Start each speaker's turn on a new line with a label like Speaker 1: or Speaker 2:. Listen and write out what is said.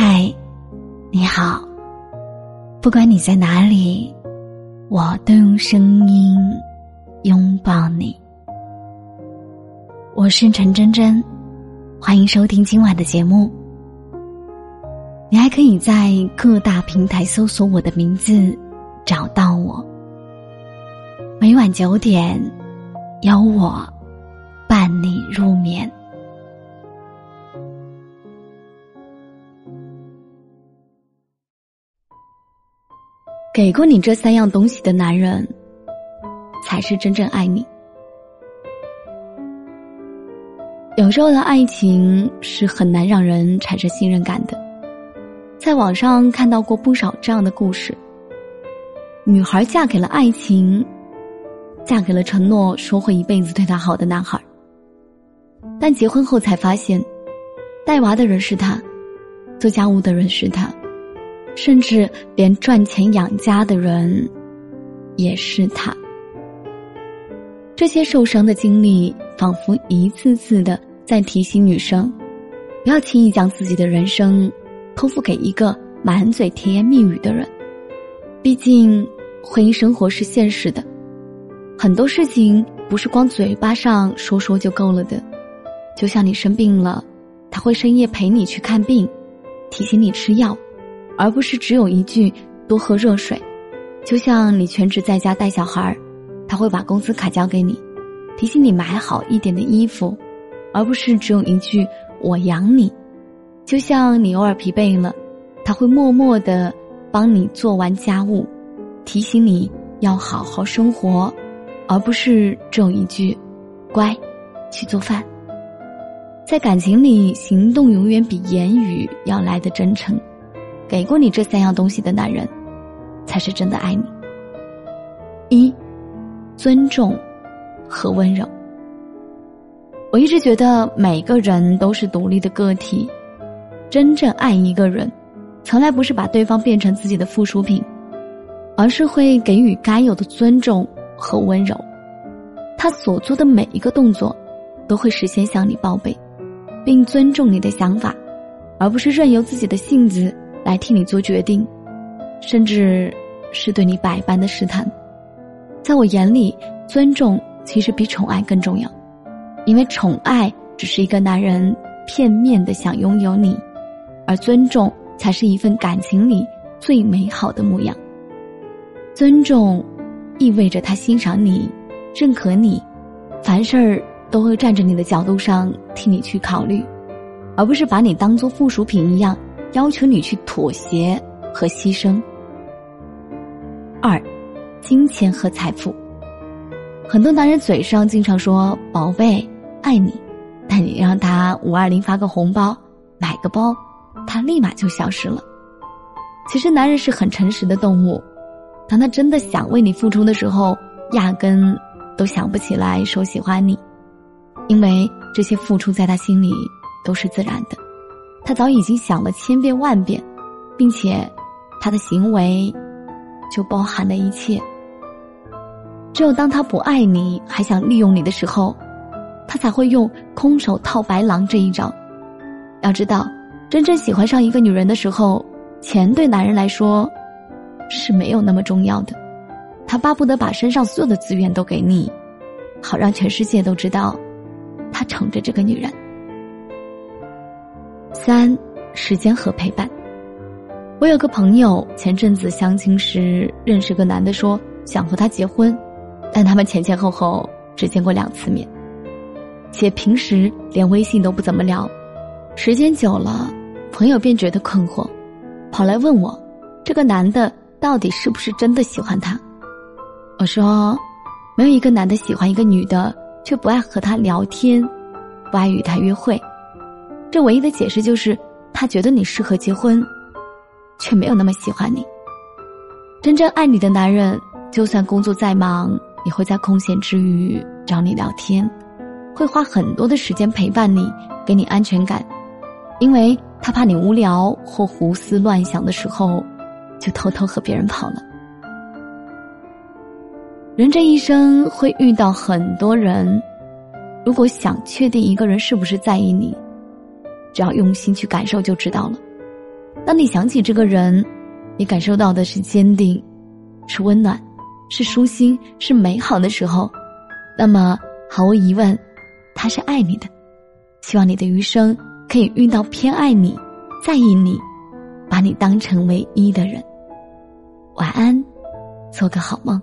Speaker 1: 嗨，你好。不管你在哪里，我都用声音拥抱你。我是陈真真，欢迎收听今晚的节目。你还可以在各大平台搜索我的名字，找到我。每晚九点，有我伴你入眠。给过你这三样东西的男人，才是真正爱你。有时候的爱情是很难让人产生信任感的。在网上看到过不少这样的故事：女孩嫁给了爱情，嫁给了承诺说会一辈子对她好的男孩，但结婚后才发现，带娃的人是他，做家务的人是他。甚至连赚钱养家的人，也是他。这些受伤的经历，仿佛一次次的在提醒女生，不要轻易将自己的人生托付给一个满嘴甜言蜜语的人。毕竟，婚姻生活是现实的，很多事情不是光嘴巴上说说就够了的。就像你生病了，他会深夜陪你去看病，提醒你吃药。而不是只有一句多喝热水，就像你全职在家带小孩儿，他会把工资卡交给你，提醒你买好一点的衣服，而不是只有一句我养你。就像你偶尔疲惫了，他会默默的帮你做完家务，提醒你要好好生活，而不是只有一句乖，去做饭。在感情里，行动永远比言语要来的真诚。给过你这三样东西的男人，才是真的爱你。一，尊重和温柔。我一直觉得每个人都是独立的个体，真正爱一个人，从来不是把对方变成自己的附属品，而是会给予该有的尊重和温柔。他所做的每一个动作，都会事先向你报备，并尊重你的想法，而不是任由自己的性子。来替你做决定，甚至是对你百般的试探。在我眼里，尊重其实比宠爱更重要，因为宠爱只是一个男人片面的想拥有你，而尊重才是一份感情里最美好的模样。尊重意味着他欣赏你、认可你，凡事儿都会站着你的角度上替你去考虑，而不是把你当做附属品一样。要求你去妥协和牺牲。二，金钱和财富。很多男人嘴上经常说“宝贝，爱你”，但你让他五二零发个红包、买个包，他立马就消失了。其实，男人是很诚实的动物，当他真的想为你付出的时候，压根都想不起来说喜欢你，因为这些付出在他心里都是自然的。他早已经想了千遍万遍，并且，他的行为就包含了一切。只有当他不爱你，还想利用你的时候，他才会用空手套白狼这一招。要知道，真正喜欢上一个女人的时候，钱对男人来说是没有那么重要的。他巴不得把身上所有的资源都给你，好让全世界都知道，他宠着这个女人。三，时间和陪伴。我有个朋友前阵子相亲时认识个男的，说想和他结婚，但他们前前后后只见过两次面，且平时连微信都不怎么聊。时间久了，朋友便觉得困惑，跑来问我，这个男的到底是不是真的喜欢他？我说，没有一个男的喜欢一个女的，却不爱和她聊天，不爱与她约会。这唯一的解释就是，他觉得你适合结婚，却没有那么喜欢你。真正爱你的男人，就算工作再忙，也会在空闲之余找你聊天，会花很多的时间陪伴你，给你安全感，因为他怕你无聊或胡思乱想的时候，就偷偷和别人跑了。人这一生会遇到很多人，如果想确定一个人是不是在意你。只要用心去感受就知道了。当你想起这个人，你感受到的是坚定，是温暖，是舒心，是美好的时候，那么毫无疑问，他是爱你的。希望你的余生可以遇到偏爱你、在意你、把你当成唯一的人。晚安，做个好梦。